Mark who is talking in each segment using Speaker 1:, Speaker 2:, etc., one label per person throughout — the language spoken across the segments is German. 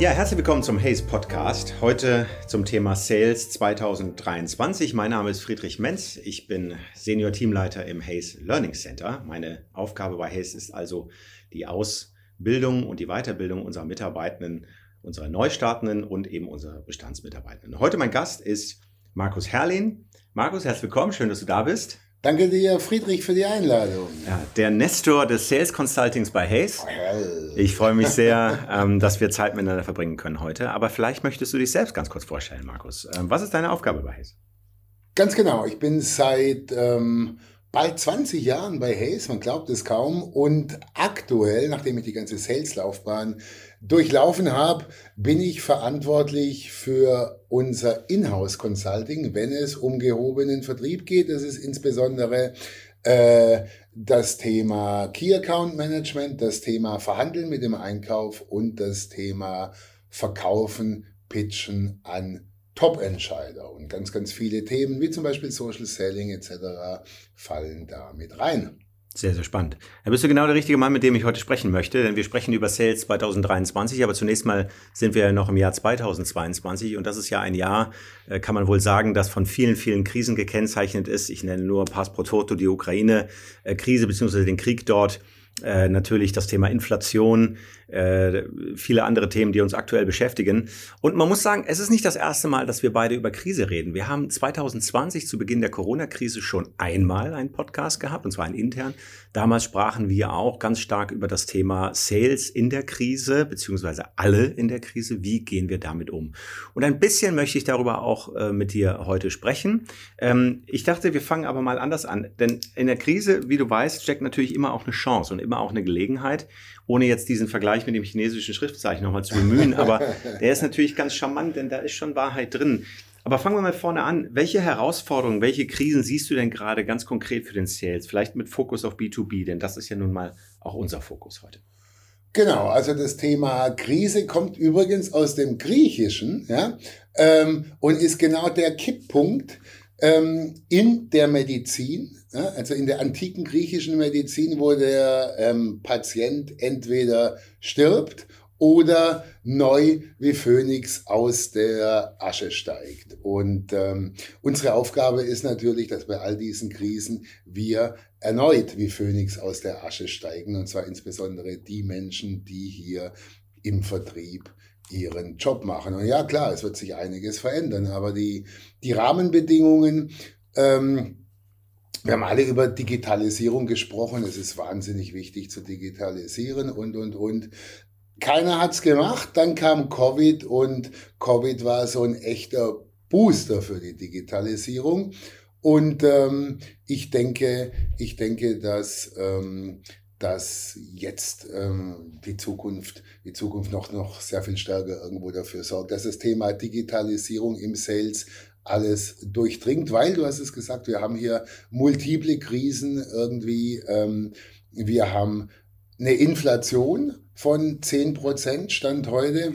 Speaker 1: Ja, herzlich willkommen zum Haze Podcast. Heute zum Thema Sales 2023. Mein Name ist Friedrich Menz. Ich bin Senior Teamleiter im Haze Learning Center. Meine Aufgabe bei Haze ist also die Ausbildung und die Weiterbildung unserer Mitarbeitenden, unserer Neustartenden und eben unserer Bestandsmitarbeitenden. Heute mein Gast ist Markus Herrlin. Markus, herzlich willkommen. Schön, dass du da bist.
Speaker 2: Danke dir, Friedrich, für die Einladung.
Speaker 1: Ja, der Nestor des Sales Consultings bei Hayes. Ich freue mich sehr, ähm, dass wir Zeit miteinander verbringen können heute. Aber vielleicht möchtest du dich selbst ganz kurz vorstellen, Markus. Ähm, was ist deine Aufgabe bei Hayes?
Speaker 2: Ganz genau. Ich bin seit ähm, bald 20 Jahren bei Hayes, man glaubt es kaum. Und aktuell, nachdem ich die ganze Sales-Laufbahn durchlaufen habe, bin ich verantwortlich für unser Inhouse-Consulting, wenn es um gehobenen Vertrieb geht. Das ist insbesondere äh, das Thema Key Account Management, das Thema Verhandeln mit dem Einkauf und das Thema Verkaufen, Pitchen an Top-Entscheider. Und ganz, ganz viele Themen, wie zum Beispiel Social Selling etc., fallen da mit rein.
Speaker 1: Sehr, sehr spannend. Da bist du genau der richtige Mann, mit dem ich heute sprechen möchte, denn wir sprechen über Sales 2023, aber zunächst mal sind wir ja noch im Jahr 2022 und das ist ja ein Jahr, äh, kann man wohl sagen, das von vielen, vielen Krisen gekennzeichnet ist. Ich nenne nur Pass pro Toto, die Ukraine-Krise bzw. den Krieg dort äh, natürlich das Thema Inflation, äh, viele andere Themen, die uns aktuell beschäftigen. Und man muss sagen, es ist nicht das erste Mal, dass wir beide über Krise reden. Wir haben 2020 zu Beginn der Corona-Krise schon einmal einen Podcast gehabt, und zwar einen intern. Damals sprachen wir auch ganz stark über das Thema Sales in der Krise, beziehungsweise alle in der Krise. Wie gehen wir damit um? Und ein bisschen möchte ich darüber auch äh, mit dir heute sprechen. Ähm, ich dachte, wir fangen aber mal anders an, denn in der Krise, wie du weißt, steckt natürlich immer auch eine Chance und immer auch eine Gelegenheit, ohne jetzt diesen Vergleich mit dem chinesischen Schriftzeichen nochmal zu bemühen. Aber der ist natürlich ganz charmant, denn da ist schon Wahrheit drin. Aber fangen wir mal vorne an. Welche Herausforderungen, welche Krisen siehst du denn gerade ganz konkret für den Sales? Vielleicht mit Fokus auf B2B, denn das ist ja nun mal auch unser Fokus heute.
Speaker 2: Genau, also das Thema Krise kommt übrigens aus dem Griechischen ja, ähm, und ist genau der Kipppunkt, ähm, in der Medizin, also in der antiken griechischen Medizin, wo der ähm, Patient entweder stirbt oder neu wie Phönix aus der Asche steigt. Und ähm, unsere Aufgabe ist natürlich, dass bei all diesen Krisen wir erneut wie Phönix aus der Asche steigen, und zwar insbesondere die Menschen, die hier im Vertrieb ihren Job machen. Und ja, klar, es wird sich einiges verändern, aber die, die Rahmenbedingungen, ähm, wir haben alle über Digitalisierung gesprochen. Es ist wahnsinnig wichtig zu digitalisieren und, und, und. Keiner hat's gemacht. Dann kam Covid und Covid war so ein echter Booster für die Digitalisierung. Und ähm, ich denke, ich denke, dass ähm, dass jetzt ähm, die Zukunft, die Zukunft noch, noch sehr viel stärker irgendwo dafür sorgt, dass das Thema Digitalisierung im Sales alles durchdringt, weil du hast es gesagt, wir haben hier multiple Krisen irgendwie. Ähm, wir haben eine Inflation von 10% Stand heute.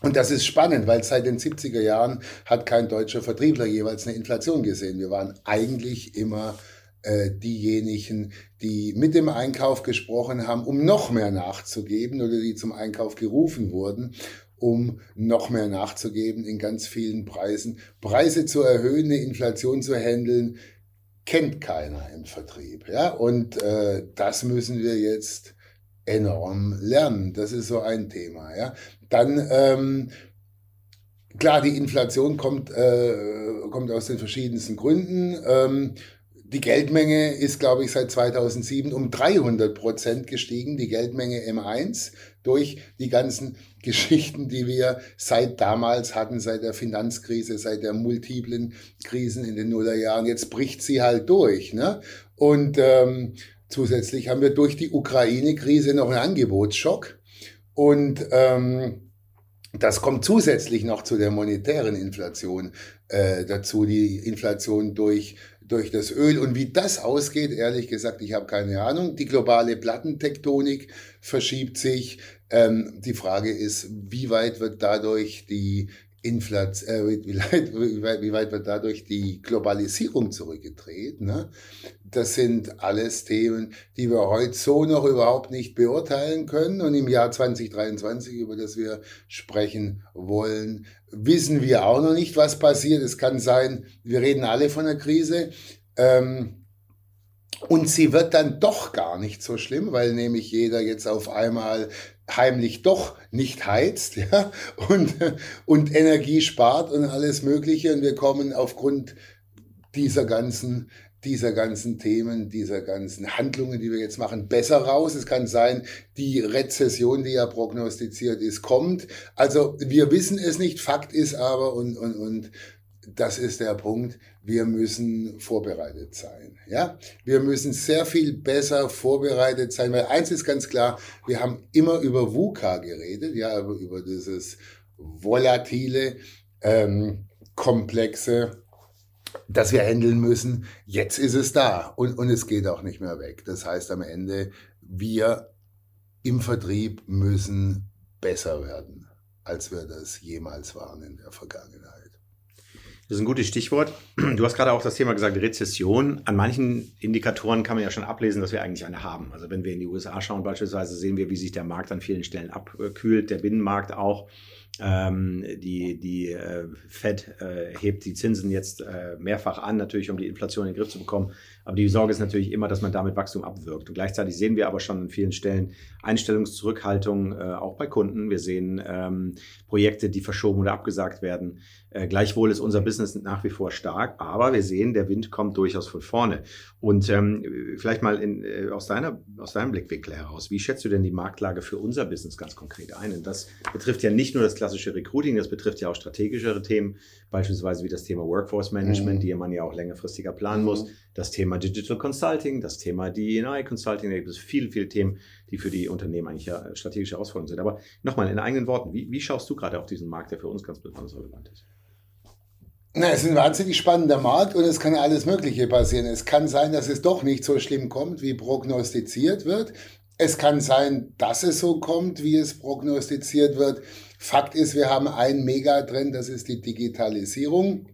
Speaker 2: Und das ist spannend, weil seit den 70er Jahren hat kein deutscher Vertriebler jeweils eine Inflation gesehen. Wir waren eigentlich immer äh, diejenigen, die mit dem Einkauf gesprochen haben, um noch mehr nachzugeben oder die zum Einkauf gerufen wurden, um noch mehr nachzugeben in ganz vielen Preisen. Preise zu erhöhen, eine Inflation zu handeln, kennt keiner im Vertrieb. Ja? Und äh, das müssen wir jetzt enorm lernen. Das ist so ein Thema. Ja? Dann ähm, Klar, die Inflation kommt, äh, kommt aus den verschiedensten Gründen. Ähm, die Geldmenge ist, glaube ich, seit 2007 um 300 Prozent gestiegen, die Geldmenge M1, durch die ganzen Geschichten, die wir seit damals hatten, seit der Finanzkrise, seit der multiplen Krisen in den Nullerjahren. Jetzt bricht sie halt durch. Ne? Und ähm, zusätzlich haben wir durch die Ukraine-Krise noch einen Angebotsschock. Und ähm, das kommt zusätzlich noch zu der monetären Inflation äh, dazu, die Inflation durch durch das Öl. Und wie das ausgeht, ehrlich gesagt, ich habe keine Ahnung. Die globale Plattentektonik verschiebt sich. Ähm, die Frage ist, wie weit wird dadurch die Inflation, äh, wie, weit, wie, weit, wird dadurch die Globalisierung zurückgedreht. Ne? Das sind alles Themen, die wir heute so noch überhaupt nicht beurteilen können. Und im Jahr 2023, über das wir sprechen wollen, wissen wir auch noch nicht, was passiert. Es kann sein, wir reden alle von einer Krise. Ähm, und sie wird dann doch gar nicht so schlimm, weil nämlich jeder jetzt auf einmal heimlich doch nicht heizt ja, und, und Energie spart und alles Mögliche. Und wir kommen aufgrund dieser ganzen, dieser ganzen Themen, dieser ganzen Handlungen, die wir jetzt machen, besser raus. Es kann sein, die Rezession, die ja prognostiziert ist, kommt. Also wir wissen es nicht. Fakt ist aber, und, und, und das ist der Punkt, wir müssen vorbereitet sein. Ja? Wir müssen sehr viel besser vorbereitet sein, weil eins ist ganz klar, wir haben immer über VUCA geredet, ja, über dieses volatile, ähm, komplexe, das wir handeln müssen. Jetzt ist es da und, und es geht auch nicht mehr weg. Das heißt am Ende, wir im Vertrieb müssen besser werden, als wir das jemals waren in der Vergangenheit.
Speaker 1: Das ist ein gutes Stichwort. Du hast gerade auch das Thema gesagt, Rezession. An manchen Indikatoren kann man ja schon ablesen, dass wir eigentlich eine haben. Also wenn wir in die USA schauen beispielsweise, sehen wir, wie sich der Markt an vielen Stellen abkühlt, der Binnenmarkt auch. Ähm, die die äh, Fed äh, hebt die Zinsen jetzt äh, mehrfach an, natürlich um die Inflation in den Griff zu bekommen. Aber die Sorge ist natürlich immer, dass man damit Wachstum abwirkt. Und gleichzeitig sehen wir aber schon an vielen Stellen Einstellungszurückhaltung, äh, auch bei Kunden. Wir sehen ähm, Projekte, die verschoben oder abgesagt werden. Äh, gleichwohl ist unser Business nach wie vor stark, aber wir sehen, der Wind kommt durchaus von vorne. Und ähm, vielleicht mal in, äh, aus, deiner, aus deinem Blickwinkel heraus, wie schätzt du denn die Marktlage für unser Business ganz konkret ein? Und das betrifft ja nicht nur das klassische Recruiting, das betrifft ja auch strategischere Themen, beispielsweise wie das Thema Workforce Management, mhm. die man ja auch längerfristiger planen mhm. muss, das Thema Digital Consulting, das Thema DNI Consulting, da gibt es viele, viele Themen, die für die Unternehmen eigentlich ja strategische Herausforderungen sind. Aber nochmal in eigenen Worten, wie, wie schaust du gerade auf diesen Markt, der für uns ganz besonders relevant ist?
Speaker 2: Na, es ist ein wahnsinnig spannender Markt und es kann alles Mögliche passieren. Es kann sein, dass es doch nicht so schlimm kommt, wie prognostiziert wird. Es kann sein, dass es so kommt, wie es prognostiziert wird. Fakt ist, wir haben einen Megatrend, das ist die Digitalisierung.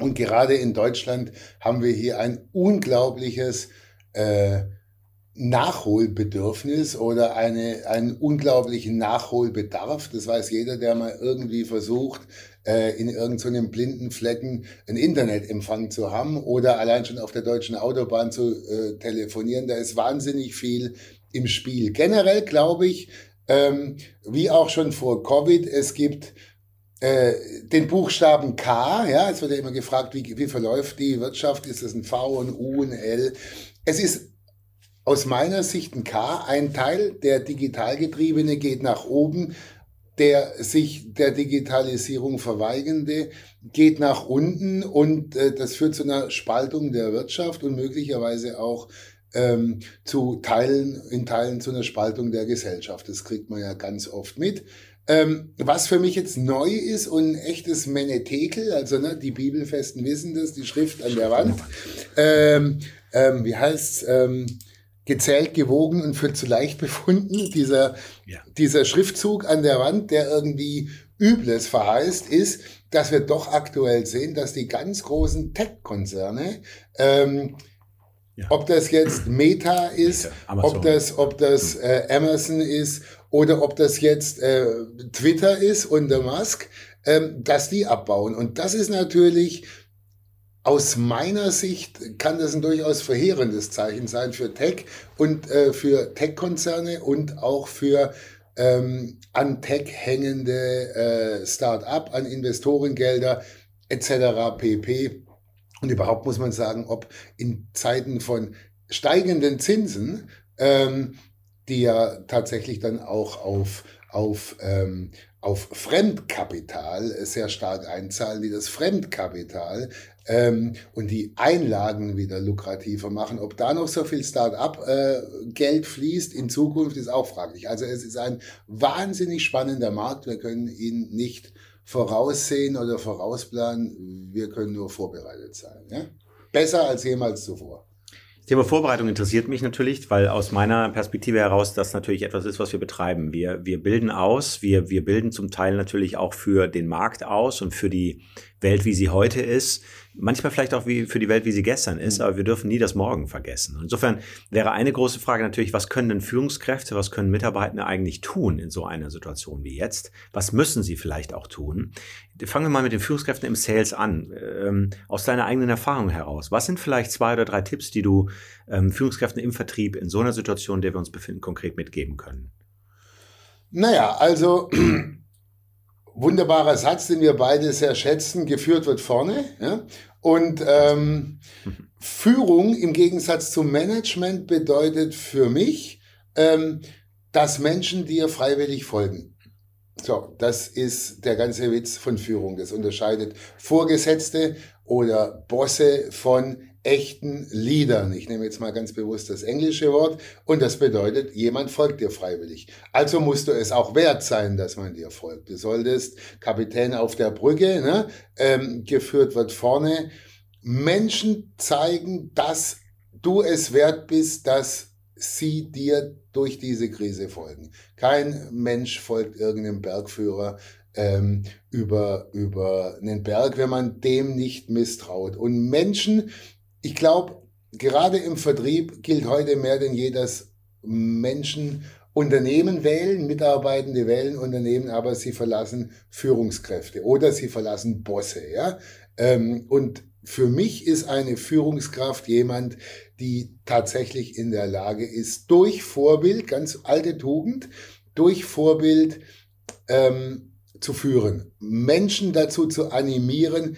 Speaker 2: Und gerade in Deutschland haben wir hier ein unglaubliches äh, Nachholbedürfnis oder eine, einen unglaublichen Nachholbedarf. Das weiß jeder, der mal irgendwie versucht, äh, in irgendeinem so blinden Flecken einen Internetempfang zu haben oder allein schon auf der deutschen Autobahn zu äh, telefonieren. Da ist wahnsinnig viel im Spiel. Generell glaube ich, ähm, wie auch schon vor Covid, es gibt äh, den Buchstaben K, ja, es wird ja immer gefragt, wie, wie verläuft die Wirtschaft, ist es ein V, ein U, ein L? Es ist aus meiner Sicht ein K. Ein Teil, der Digitalgetriebene, geht nach oben. Der sich der Digitalisierung verweigende geht nach unten und äh, das führt zu einer Spaltung der Wirtschaft und möglicherweise auch ähm, zu Teilen, in Teilen zu einer Spaltung der Gesellschaft. Das kriegt man ja ganz oft mit. Ähm, was für mich jetzt neu ist und ein echtes Menetekel, also ne, die Bibelfesten wissen das, die Schrift an der Wand. Ähm, ähm, wie heißt's? Ähm, gezählt, gewogen und für zu leicht befunden. Dieser, ja. dieser Schriftzug an der Wand, der irgendwie Übles verheißt, ist, dass wir doch aktuell sehen, dass die ganz großen Tech-Konzerne, ähm, ja. ob das jetzt Meta ist, Amazon. ob das, ob das hm. äh, Amazon ist oder ob das jetzt äh, Twitter ist und der Musk, ähm, dass die abbauen. Und das ist natürlich aus meiner Sicht kann das ein durchaus verheerendes Zeichen sein für Tech und äh, für Tech-Konzerne und auch für ähm, an Tech hängende äh, Start-up, an Investorengelder etc. pp. Und überhaupt muss man sagen, ob in Zeiten von steigenden Zinsen, ähm, die ja tatsächlich dann auch auf, auf ähm, auf Fremdkapital sehr stark einzahlen, die das Fremdkapital ähm, und die Einlagen wieder lukrativer machen. Ob da noch so viel Start-up-Geld äh, fließt in Zukunft, ist auch fraglich. Also es ist ein wahnsinnig spannender Markt. Wir können ihn nicht voraussehen oder vorausplanen. Wir können nur vorbereitet sein. Ja? Besser als jemals zuvor.
Speaker 1: Thema Vorbereitung interessiert mich natürlich, weil aus meiner Perspektive heraus das natürlich etwas ist, was wir betreiben. Wir, wir bilden aus, wir, wir bilden zum Teil natürlich auch für den Markt aus und für die Welt, wie sie heute ist. Manchmal vielleicht auch wie für die Welt, wie sie gestern ist, mhm. aber wir dürfen nie das Morgen vergessen. Insofern wäre eine große Frage natürlich, was können denn Führungskräfte, was können Mitarbeitende eigentlich tun in so einer Situation wie jetzt? Was müssen sie vielleicht auch tun? Fangen wir mal mit den Führungskräften im Sales an. Ähm, aus deiner eigenen Erfahrung heraus, was sind vielleicht zwei oder drei Tipps, die du ähm, Führungskräften im Vertrieb in so einer Situation, in der wir uns befinden, konkret mitgeben können?
Speaker 2: Naja, also wunderbarer Satz, den wir beide sehr schätzen, geführt wird vorne. Ja? Und ähm, Führung im Gegensatz zum Management bedeutet für mich, ähm, dass Menschen dir freiwillig folgen. So, das ist der ganze Witz von Führung. Das unterscheidet Vorgesetzte oder Bosse von echten Leadern. Ich nehme jetzt mal ganz bewusst das englische Wort und das bedeutet, jemand folgt dir freiwillig. Also musst du es auch wert sein, dass man dir folgt. Du solltest Kapitän auf der Brücke, ne, ähm, geführt wird vorne, Menschen zeigen, dass du es wert bist, dass sie dir durch diese Krise folgen. Kein Mensch folgt irgendeinem Bergführer ähm, über, über einen Berg, wenn man dem nicht misstraut. Und Menschen ich glaube, gerade im Vertrieb gilt heute mehr denn je, dass Menschen Unternehmen wählen, Mitarbeitende wählen Unternehmen, aber sie verlassen Führungskräfte oder sie verlassen Bosse. Ja? Ähm, und für mich ist eine Führungskraft jemand, die tatsächlich in der Lage ist, durch Vorbild, ganz alte Tugend, durch Vorbild ähm, zu führen, Menschen dazu zu animieren,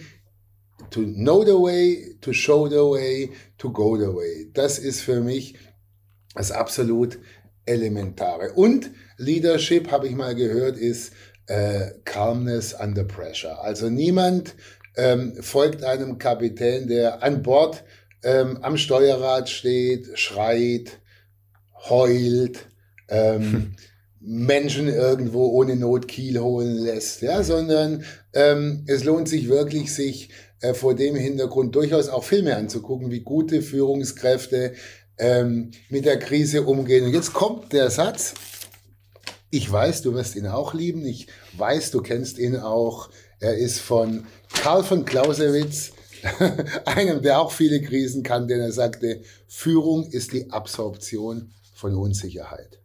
Speaker 2: to know the way, to show the way, to go the way. Das ist für mich das absolut Elementare. Und Leadership, habe ich mal gehört, ist äh, Calmness under pressure. Also niemand ähm, folgt einem Kapitän, der an Bord ähm, am Steuerrad steht, schreit, heult, ähm, Menschen irgendwo ohne Not Kiel holen lässt, ja, sondern ähm, es lohnt sich wirklich, sich äh, vor dem Hintergrund durchaus auch Filme anzugucken, wie gute Führungskräfte ähm, mit der Krise umgehen. Und jetzt kommt der Satz, ich weiß, du wirst ihn auch lieben, ich weiß, du kennst ihn auch. Er ist von Karl von Clausewitz, einem, der auch viele Krisen kann, denn er sagte, Führung ist die Absorption von Unsicherheit.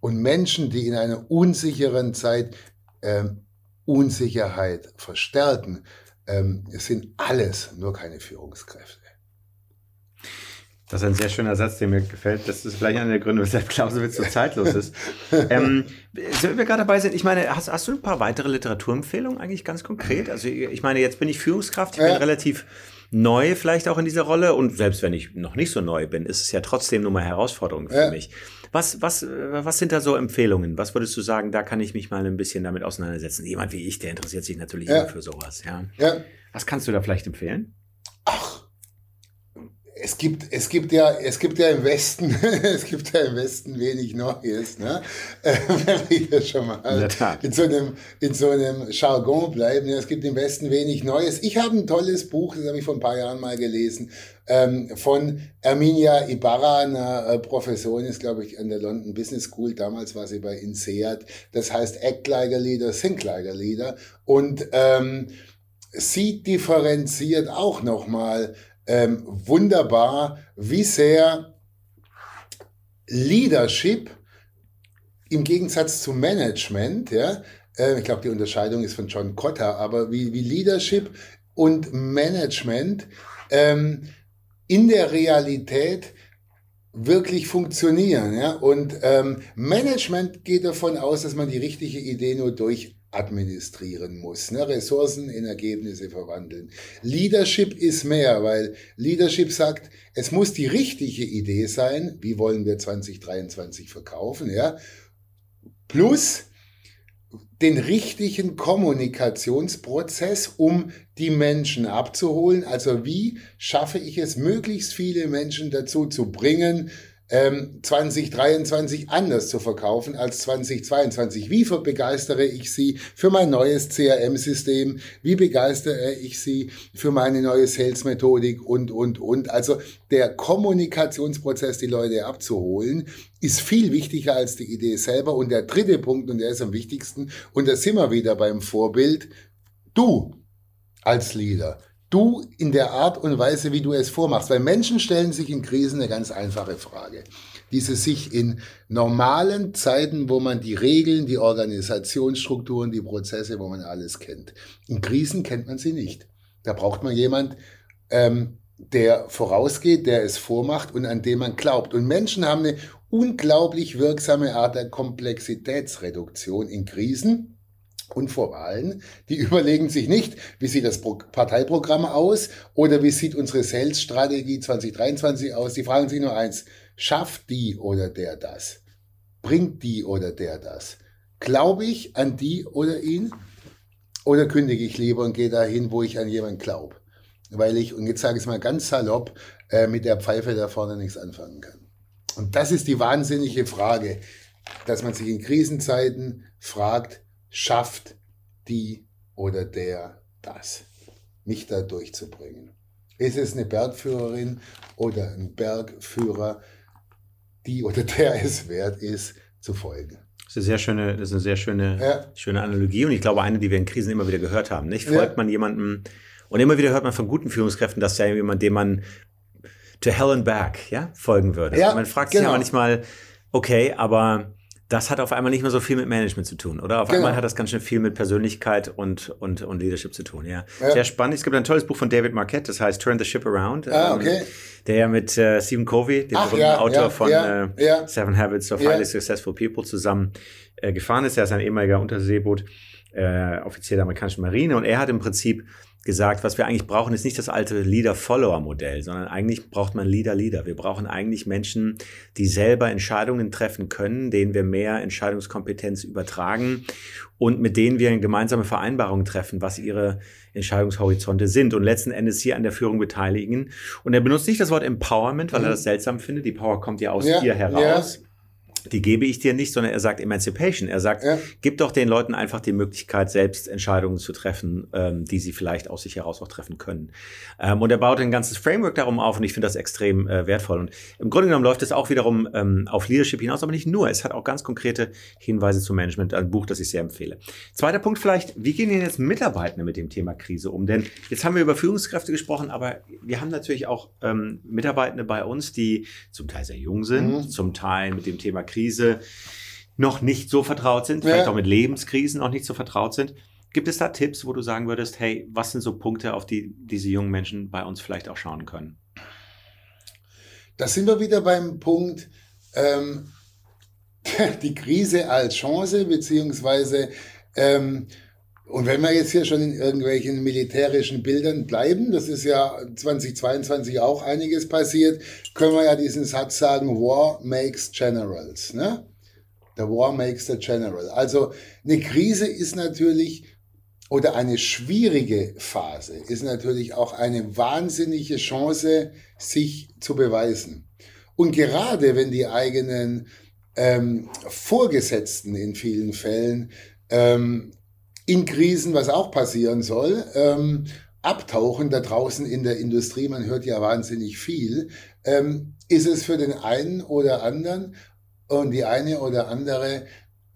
Speaker 2: Und Menschen, die in einer unsicheren Zeit ähm, Unsicherheit verstärken, ähm, es sind alles nur keine Führungskräfte.
Speaker 1: Das ist ein sehr schöner Satz, der mir gefällt. Das ist vielleicht einer der Gründe, weshalb Clausewitz so zeitlos ist. ähm, wenn wir gerade dabei sind, ich meine, hast, hast, du ein paar weitere Literaturempfehlungen eigentlich ganz konkret? Also ich meine, jetzt bin ich Führungskraft, ich bin ja. relativ neu vielleicht auch in dieser Rolle und selbst wenn ich noch nicht so neu bin, ist es ja trotzdem nur mal Herausforderung für ja. mich. Was, was, was sind da so Empfehlungen? Was würdest du sagen, da kann ich mich mal ein bisschen damit auseinandersetzen? Jemand wie ich, der interessiert sich natürlich ja. immer für sowas. Ja. ja. Was kannst du da vielleicht empfehlen?
Speaker 2: Ach, es gibt, es gibt ja, es gibt ja im Westen, es gibt ja im Westen wenig Neues, ne? wenn wir hier schon mal in, so einem, in so einem Jargon bleiben. Ja, es gibt im Westen wenig Neues. Ich habe ein tolles Buch, das habe ich vor ein paar Jahren mal gelesen, ähm, von Erminia Ibarra, einer äh, Professorin, ist glaube ich an der London Business School. Damals war sie bei INSEAD. Das heißt Act Like a Leader, Think Like a Leader. Und ähm, sie differenziert auch nochmal ähm, wunderbar, wie sehr Leadership im Gegensatz zu Management, ja, äh, ich glaube, die Unterscheidung ist von John Cotter, aber wie, wie Leadership und Management ähm, in der Realität wirklich funktionieren. Ja? Und ähm, Management geht davon aus, dass man die richtige Idee nur durch administrieren muss, ne? Ressourcen in Ergebnisse verwandeln. Leadership ist mehr, weil Leadership sagt, es muss die richtige Idee sein, wie wollen wir 2023 verkaufen, ja, plus den richtigen Kommunikationsprozess, um die Menschen abzuholen. Also wie schaffe ich es, möglichst viele Menschen dazu zu bringen, ähm, 2023 anders zu verkaufen als 2022? Wie begeistere ich Sie für mein neues CRM-System? Wie begeistere ich Sie für meine neue Sales-Methodik und, und, und? Also der Kommunikationsprozess, die Leute abzuholen, ist viel wichtiger als die Idee selber. Und der dritte Punkt, und der ist am wichtigsten, und da sind wir wieder beim Vorbild, du als Leader du in der Art und Weise, wie du es vormachst. Weil Menschen stellen sich in Krisen eine ganz einfache Frage. Diese sich in normalen Zeiten, wo man die Regeln, die Organisationsstrukturen, die Prozesse, wo man alles kennt. In Krisen kennt man sie nicht. Da braucht man jemand, ähm, der vorausgeht, der es vormacht und an dem man glaubt. Und Menschen haben eine unglaublich wirksame Art der Komplexitätsreduktion in Krisen und vor Wahlen, die überlegen sich nicht, wie sieht das Parteiprogramm aus oder wie sieht unsere Sales-Strategie 2023 aus. Die fragen sich nur eins, schafft die oder der das? Bringt die oder der das? Glaube ich an die oder ihn? Oder kündige ich lieber und gehe dahin, wo ich an jemanden glaube? Weil ich, und jetzt sage ich es mal ganz salopp, äh, mit der Pfeife da vorne nichts anfangen kann. Und das ist die wahnsinnige Frage, dass man sich in Krisenzeiten fragt, schafft die oder der das, mich da durchzubringen. Ist es eine Bergführerin oder ein Bergführer, die oder der es wert ist, zu folgen?
Speaker 1: Das ist eine sehr schöne, das ist eine sehr schöne, ja. schöne Analogie und ich glaube eine, die wir in Krisen immer wieder gehört haben. Nicht folgt ja. man jemandem und immer wieder hört man von guten Führungskräften, dass ja jemand, dem man to hell and back, ja, folgen würde. Ja, man fragt genau. sich ja manchmal, okay, aber das hat auf einmal nicht mehr so viel mit Management zu tun, oder? Auf genau. einmal hat das ganz schön viel mit Persönlichkeit und, und, und Leadership zu tun, ja. ja. Sehr spannend. Es gibt ein tolles Buch von David Marquette, das heißt Turn the Ship Around.
Speaker 2: Ah, ähm, okay.
Speaker 1: der ja mit äh, Stephen Covey, dem berühmten ja, Autor ja, von äh, Seven Habits of Highly Successful People, zusammen äh, gefahren ist. Er ist ein ehemaliger Unterseeboot, äh, Offizier der amerikanischen Marine und er hat im Prinzip gesagt, was wir eigentlich brauchen, ist nicht das alte Leader-Follower-Modell, sondern eigentlich braucht man Leader-Leader. Wir brauchen eigentlich Menschen, die selber Entscheidungen treffen können, denen wir mehr Entscheidungskompetenz übertragen und mit denen wir eine gemeinsame Vereinbarung treffen, was ihre Entscheidungshorizonte sind und letzten Endes hier an der Führung beteiligen. Und er benutzt nicht das Wort Empowerment, weil mhm. er das seltsam findet. Die Power kommt ja aus ja, dir heraus. Ja die gebe ich dir nicht, sondern er sagt Emancipation. Er sagt, ja. gib doch den Leuten einfach die Möglichkeit, selbst Entscheidungen zu treffen, ähm, die sie vielleicht aus sich heraus auch treffen können. Ähm, und er baut ein ganzes Framework darum auf und ich finde das extrem äh, wertvoll. Und im Grunde genommen läuft es auch wiederum ähm, auf Leadership hinaus, aber nicht nur. Es hat auch ganz konkrete Hinweise zum Management, ein Buch, das ich sehr empfehle. Zweiter Punkt vielleicht, wie gehen denn jetzt Mitarbeitende mit dem Thema Krise um? Denn jetzt haben wir über Führungskräfte gesprochen, aber wir haben natürlich auch ähm, Mitarbeitende bei uns, die zum Teil sehr jung sind, mhm. zum Teil mit dem Thema Krise noch nicht so vertraut sind, ja. vielleicht auch mit Lebenskrisen noch nicht so vertraut sind. Gibt es da Tipps, wo du sagen würdest, hey, was sind so Punkte, auf die diese jungen Menschen bei uns vielleicht auch schauen können?
Speaker 2: Da sind wir wieder beim Punkt, ähm, die Krise als Chance, beziehungsweise, ähm, und wenn wir jetzt hier schon in irgendwelchen militärischen Bildern bleiben, das ist ja 2022 auch einiges passiert, können wir ja diesen Satz sagen, War makes generals. Ne? The War makes the general. Also eine Krise ist natürlich oder eine schwierige Phase ist natürlich auch eine wahnsinnige Chance, sich zu beweisen. Und gerade wenn die eigenen ähm, Vorgesetzten in vielen Fällen ähm, in Krisen, was auch passieren soll, ähm, abtauchen da draußen in der Industrie, man hört ja wahnsinnig viel, ähm, ist es für den einen oder anderen und die eine oder andere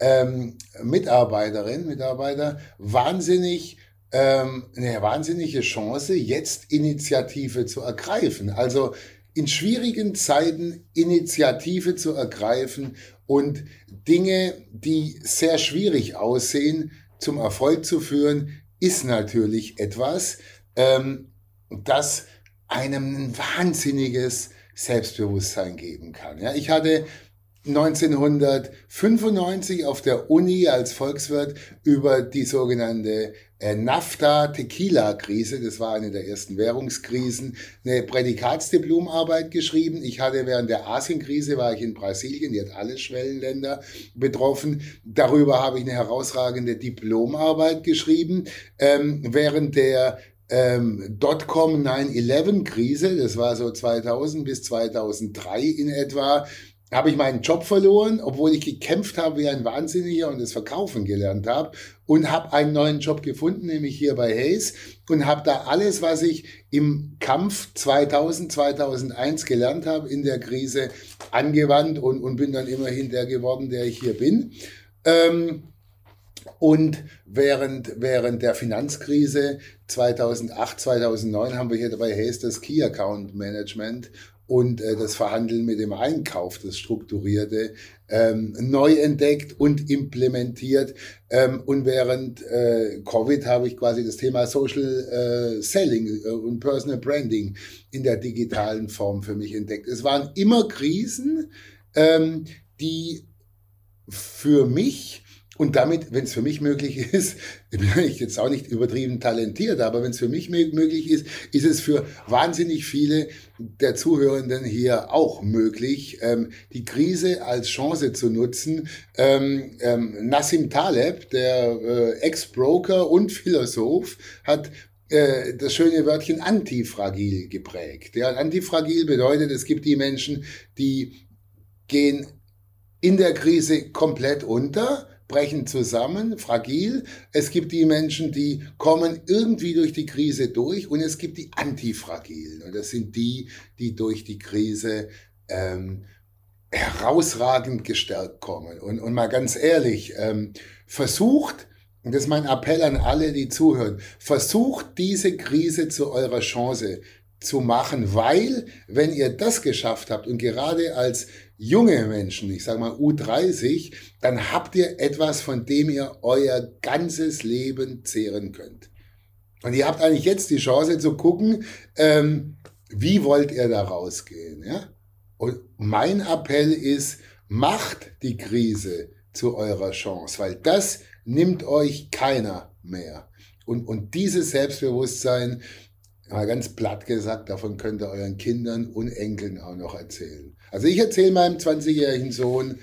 Speaker 2: ähm, Mitarbeiterin, Mitarbeiter wahnsinnig ähm, eine wahnsinnige Chance, jetzt Initiative zu ergreifen. Also in schwierigen Zeiten Initiative zu ergreifen und Dinge, die sehr schwierig aussehen, zum Erfolg zu führen, ist natürlich etwas, ähm, das einem ein wahnsinniges Selbstbewusstsein geben kann. Ja, ich hatte 1995 auf der Uni als Volkswirt über die sogenannte äh, NAFTA-Tequila-Krise, das war eine der ersten Währungskrisen, eine Prädikatsdiplomarbeit geschrieben. Ich hatte während der Asienkrise, war ich in Brasilien, die hat alle Schwellenländer betroffen. Darüber habe ich eine herausragende Diplomarbeit geschrieben. Ähm, während der ähm, Dotcom 9-11-Krise, das war so 2000 bis 2003 in etwa, habe ich meinen Job verloren, obwohl ich gekämpft habe wie ein Wahnsinniger und das Verkaufen gelernt habe und habe einen neuen Job gefunden, nämlich hier bei Hayes und habe da alles, was ich im Kampf 2000, 2001 gelernt habe in der Krise angewandt und, und bin dann immerhin der geworden, der ich hier bin. Ähm, und während, während der Finanzkrise 2008, 2009 haben wir hier dabei Hayes das Key Account Management und äh, das Verhandeln mit dem Einkauf, das Strukturierte, ähm, neu entdeckt und implementiert. Ähm, und während äh, Covid habe ich quasi das Thema Social äh, Selling äh, und Personal Branding in der digitalen Form für mich entdeckt. Es waren immer Krisen, ähm, die für mich und damit, wenn es für mich möglich ist, bin ich jetzt auch nicht übertrieben talentiert, aber wenn es für mich möglich ist, ist es für wahnsinnig viele der Zuhörenden hier auch möglich, ähm, die Krise als Chance zu nutzen. Ähm, ähm, Nassim Taleb, der äh, Ex-Broker und Philosoph, hat äh, das schöne Wörtchen antifragil geprägt. Ja, antifragil bedeutet, es gibt die Menschen, die gehen in der Krise komplett unter brechen zusammen, fragil. Es gibt die Menschen, die kommen irgendwie durch die Krise durch und es gibt die Antifragilen. Und das sind die, die durch die Krise ähm, herausragend gestärkt kommen. Und, und mal ganz ehrlich, ähm, versucht, und das ist mein Appell an alle, die zuhören, versucht diese Krise zu eurer Chance zu machen, weil wenn ihr das geschafft habt und gerade als junge Menschen, ich sage mal U30, dann habt ihr etwas, von dem ihr euer ganzes Leben zehren könnt. Und ihr habt eigentlich jetzt die Chance zu gucken, ähm, wie wollt ihr da rausgehen. Ja? Und mein Appell ist, macht die Krise zu eurer Chance, weil das nimmt euch keiner mehr. Und, und dieses Selbstbewusstsein, mal ganz platt gesagt, davon könnt ihr euren Kindern und Enkeln auch noch erzählen. Also ich erzähle meinem 20-jährigen Sohn,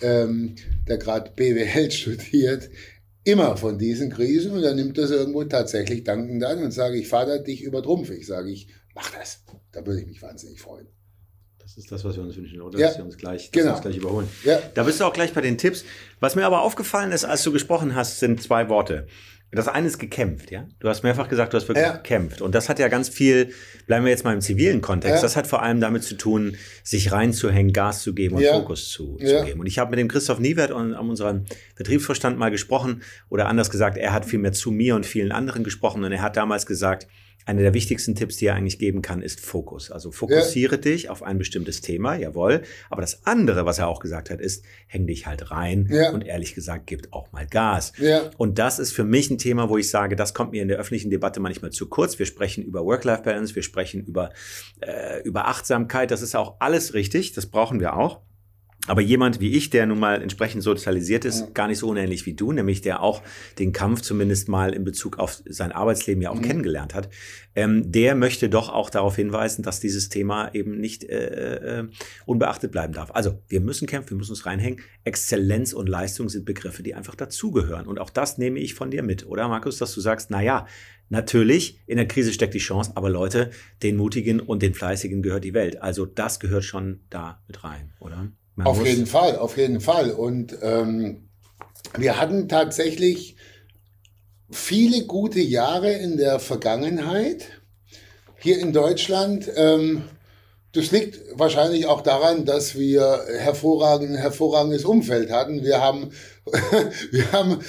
Speaker 2: ähm, der gerade BWL studiert, immer von diesen Krisen und dann nimmt das irgendwo tatsächlich dankend an und sage ich, Vater, dich übertrumpfe ich. Sage ich, mach das. Da würde ich mich wahnsinnig freuen.
Speaker 1: Das ist das, was wir uns wünschen, oder?
Speaker 2: Ja,
Speaker 1: dass wir uns gleich,
Speaker 2: genau.
Speaker 1: uns gleich überholen.
Speaker 2: Ja.
Speaker 1: Da bist du auch gleich bei den Tipps. Was mir aber aufgefallen ist, als du gesprochen hast, sind zwei Worte. Das eine ist gekämpft, ja. Du hast mehrfach gesagt, du hast wirklich
Speaker 2: Ja.
Speaker 1: gekämpft. Und das hat ja ganz viel, bleiben wir jetzt mal im zivilen Kontext,
Speaker 2: Ja.
Speaker 1: das hat vor allem damit zu tun, sich reinzuhängen, Gas zu geben und
Speaker 2: Ja.
Speaker 1: Fokus zu, zu geben. Und ich habe mit dem Christoph Niewert und an unserem Vertriebsvorstand mal gesprochen, oder anders gesagt, er hat vielmehr zu mir und vielen anderen gesprochen und er hat damals gesagt, einer der wichtigsten Tipps, die er eigentlich geben kann, ist Fokus. Also fokussiere dich auf ein bestimmtes Thema, jawohl. Aber das andere, was er auch gesagt hat, ist, häng dich halt rein
Speaker 2: Ja.
Speaker 1: und ehrlich gesagt, gib auch mal Gas.
Speaker 2: Ja.
Speaker 1: Und das ist für mich ein Thema, wo ich sage, das kommt mir in der öffentlichen Debatte manchmal zu kurz. Wir sprechen über Work-Life-Balance, wir sprechen über, äh, über Achtsamkeit. Das ist auch alles richtig, das brauchen wir auch. Aber jemand wie ich, der nun mal entsprechend sozialisiert ist,
Speaker 2: Ja.
Speaker 1: gar nicht so unähnlich wie du, nämlich der auch den Kampf zumindest mal in Bezug auf sein Arbeitsleben ja auch
Speaker 2: Mhm.
Speaker 1: kennengelernt hat, ähm, der möchte doch auch darauf hinweisen, dass dieses Thema eben nicht äh, äh, unbeachtet bleiben darf. Also wir müssen kämpfen, wir müssen uns reinhängen. Exzellenz und Leistung sind Begriffe, die einfach dazugehören. Und auch das nehme ich von dir mit, oder Markus, dass du sagst, na ja, natürlich, in der Krise steckt die Chance, aber Leute, den Mutigen und den Fleißigen gehört die Welt. Also das gehört schon da mit rein, oder? Man
Speaker 2: Auf jeden Fall, auf jeden Fall. Und ähm, wir hatten tatsächlich viele gute Jahre in der Vergangenheit hier in Deutschland. Ähm, das liegt wahrscheinlich auch daran, dass wir hervorragend, ein hervorragendes Umfeld hatten. Wir haben, wir haben,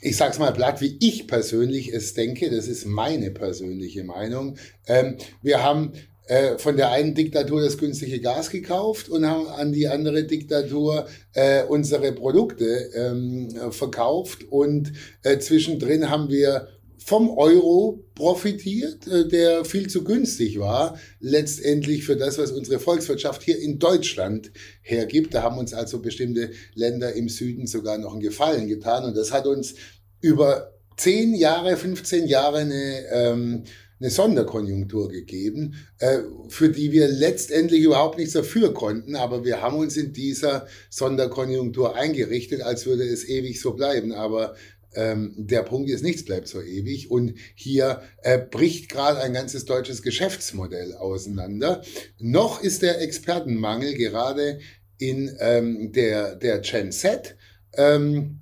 Speaker 2: ich sag's mal platt, wie ich persönlich es denke, das ist meine persönliche Meinung. Ähm, wir haben äh, von der einen Diktatur das günstige Gas gekauft und haben an die andere Diktatur äh, unsere Produkte ähm, verkauft und äh, zwischendrin haben wir vom Euro profitiert, äh, der viel zu günstig war, letztendlich für das, was unsere Volkswirtschaft hier in Deutschland hergibt. Da haben uns also bestimmte Länder im Süden sogar noch einen Gefallen getan und das hat uns über 10 Jahre, 15 Jahre eine, ähm, eine Sonderkonjunktur gegeben, äh, für die wir letztendlich überhaupt nichts dafür konnten, aber wir haben uns in dieser Sonderkonjunktur eingerichtet, als würde es ewig so bleiben. Aber ähm, der Punkt ist, nichts bleibt so ewig. Und hier äh, bricht gerade ein ganzes deutsches Geschäftsmodell auseinander. Noch ist der Expertenmangel gerade in ähm, der, der Gen Z ähm,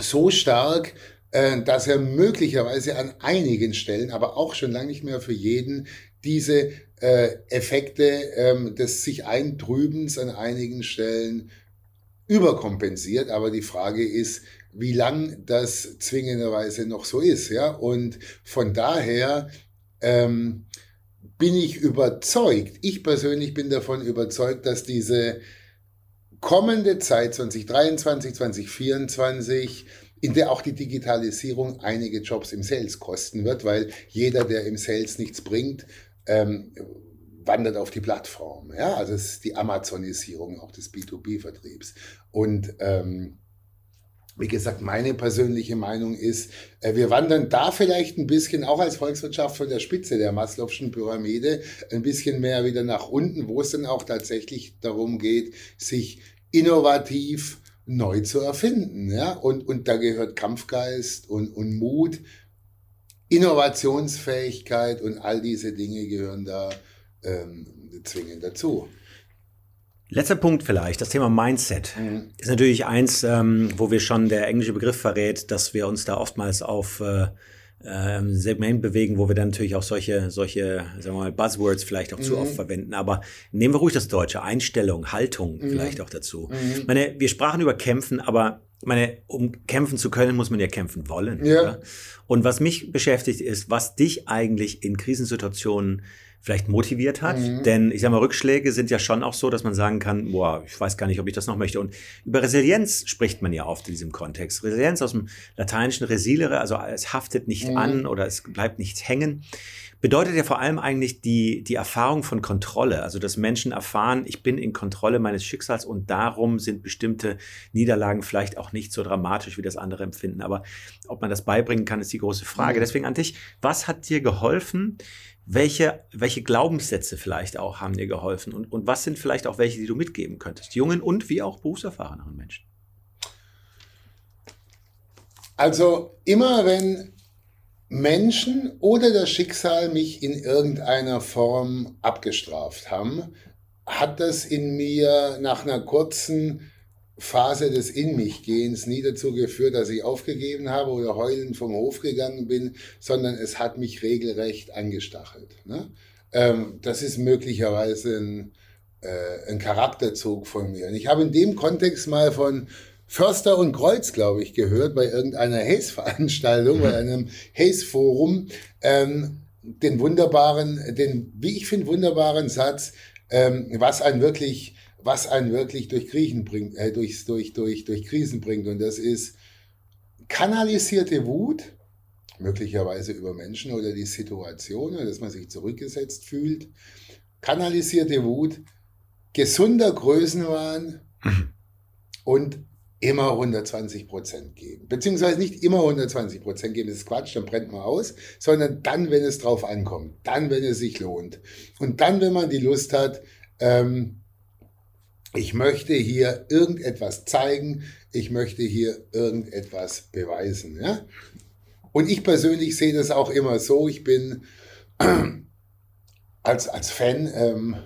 Speaker 2: so stark, dass er möglicherweise an einigen Stellen, aber auch schon lange nicht mehr für jeden, diese äh, Effekte ähm, des sich Eintrübens an einigen Stellen überkompensiert. Aber die Frage ist, wie lang das zwingenderweise noch so ist. Ja? Und von daher ähm, bin ich überzeugt, ich persönlich bin davon überzeugt, dass diese kommende Zeit 2023, 2024 in der auch die Digitalisierung einige Jobs im Sales kosten wird, weil jeder, der im Sales nichts bringt, ähm, wandert auf die Plattform. Ja? Also es ist die Amazonisierung auch des B2B-Vertriebs. Und ähm, wie gesagt, meine persönliche Meinung ist, äh, wir wandern da vielleicht ein bisschen auch als Volkswirtschaft von der Spitze der Maslow'schen Pyramide ein bisschen mehr wieder nach unten, wo es dann auch tatsächlich darum geht, sich innovativ neu zu erfinden. Ja? Und, und da gehört Kampfgeist und, und Mut, Innovationsfähigkeit und all diese Dinge gehören da ähm, zwingend dazu.
Speaker 1: Letzter Punkt vielleicht, das Thema Mindset mhm. ist natürlich eins, ähm, wo wir schon der englische Begriff verrät, dass wir uns da oftmals auf äh, ähm, Segment bewegen, wo wir dann natürlich auch solche, solche, sagen wir mal, Buzzwords vielleicht auch mhm. zu oft verwenden. Aber nehmen wir ruhig das Deutsche. Einstellung, Haltung mhm. vielleicht auch dazu. Mhm. meine, wir sprachen über Kämpfen, aber meine, um kämpfen zu können, muss man ja kämpfen wollen. Ja. Und was mich beschäftigt ist, was dich eigentlich in Krisensituationen vielleicht motiviert hat. Mhm. Denn ich sage mal, Rückschläge sind ja schon auch so, dass man sagen kann, boah, ich weiß gar nicht, ob ich das noch möchte. Und über Resilienz spricht man ja oft in diesem Kontext. Resilienz aus dem lateinischen resilere, also es haftet nicht mhm. an oder es bleibt nicht hängen bedeutet ja vor allem eigentlich die, die Erfahrung von Kontrolle. Also, dass Menschen erfahren, ich bin in Kontrolle meines Schicksals und darum sind bestimmte Niederlagen vielleicht auch nicht so dramatisch, wie das andere empfinden. Aber ob man das beibringen kann, ist die große Frage. Mhm. Deswegen an dich, was hat dir geholfen? welche, welche Glaubenssätze vielleicht auch haben dir geholfen und, und was sind vielleicht auch welche, die du mitgeben könntest, jungen und wie auch berufserfahreneren Menschen?
Speaker 2: Also immer wenn Menschen oder das Schicksal mich in irgendeiner Form abgestraft haben, hat das in mir nach einer kurzen Phase des In mich Gehens nie dazu geführt, dass ich aufgegeben habe oder heulend vom Hof gegangen bin, sondern es hat mich regelrecht angestachelt. Ne? Ähm, das ist möglicherweise ein, äh, ein Charakterzug von mir. Und ich habe in dem Kontext mal von Förster und Kreuz, glaube ich, gehört bei irgendeiner Haze-Veranstaltung, bei einem Haze-Forum, ähm, den wunderbaren, den, wie ich finde, wunderbaren Satz, ähm, was ein wirklich was einen wirklich durch, Krisen bringt, äh, durch, durch, durch, durch Krisen bringt. Und das ist kanalisierte Wut, möglicherweise über Menschen oder die Situation, dass man sich zurückgesetzt fühlt. Kanalisierte Wut, gesunder Größenwahn mhm. und immer 120 Prozent geben. Beziehungsweise nicht immer 120 Prozent geben, das ist Quatsch, dann brennt man aus, sondern dann, wenn es drauf ankommt, dann, wenn es sich lohnt. Und dann, wenn man die Lust hat, ähm, ich möchte hier irgendetwas zeigen, ich möchte hier irgendetwas beweisen. Ja? Und ich persönlich sehe das auch immer so, ich bin als, als Fan ähm,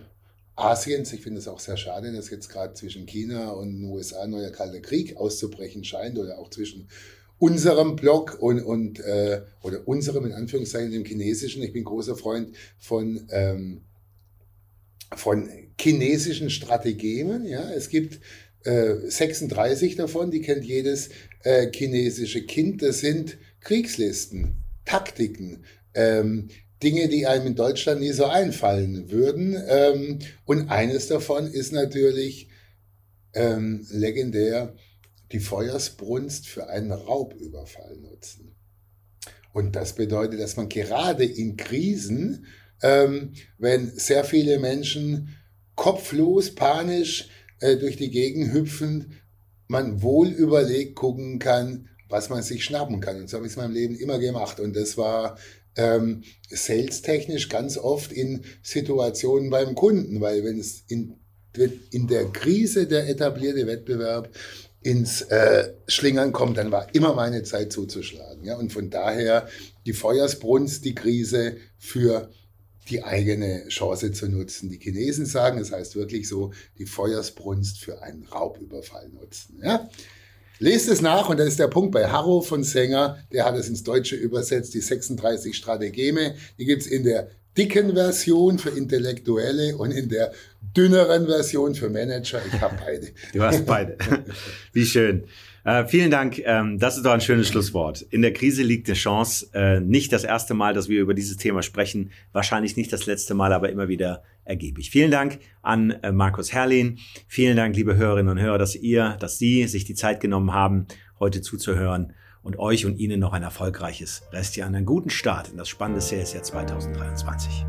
Speaker 2: Asiens, ich finde es auch sehr schade, dass jetzt gerade zwischen China und den USA neuer kalter Krieg auszubrechen scheint oder auch zwischen unserem Block und, und äh, oder unserem in Anführungszeichen dem chinesischen. Ich bin großer Freund von, ähm, von chinesischen Strategien. Ja? Es gibt äh, 36 davon, die kennt jedes äh, chinesische Kind. Das sind Kriegslisten, Taktiken, ähm, Dinge, die einem in Deutschland nie so einfallen würden. Ähm, und eines davon ist natürlich ähm, legendär die Feuersbrunst für einen Raubüberfall nutzen. Und das bedeutet, dass man gerade in Krisen, ähm, wenn sehr viele Menschen kopflos, panisch äh, durch die Gegend hüpfen, man wohl überlegt gucken kann, was man sich schnappen kann. Und so habe ich es in meinem Leben immer gemacht. Und das war ähm, sales-technisch ganz oft in Situationen beim Kunden, weil wenn es in, in der Krise der etablierte Wettbewerb ins äh, Schlingern kommt, dann war immer meine Zeit zuzuschlagen. Ja? Und von daher die Feuersbrunst, die Krise für die eigene Chance zu nutzen. Die Chinesen sagen, das heißt wirklich so, die Feuersbrunst für einen Raubüberfall nutzen. Ja? Lest es nach und das ist der Punkt bei Harro von Sänger, der hat es ins Deutsche übersetzt, die 36 Strategeme, die gibt es in der dicken Version für Intellektuelle und in der dünneren Version für Manager. Ich habe beide.
Speaker 1: Du hast beide. Wie schön. Äh, vielen Dank. Ähm, das ist doch ein schönes Schlusswort. In der Krise liegt eine Chance. Äh, nicht das erste Mal, dass wir über dieses Thema sprechen. Wahrscheinlich nicht das letzte Mal, aber immer wieder ergiebig. Vielen Dank an äh, Markus Herrlin. Vielen Dank, liebe Hörerinnen und Hörer, dass ihr, dass Sie sich die Zeit genommen haben, heute zuzuhören und euch und Ihnen noch ein erfolgreiches Restjahr, einen guten Start in das spannende Jahr 2023.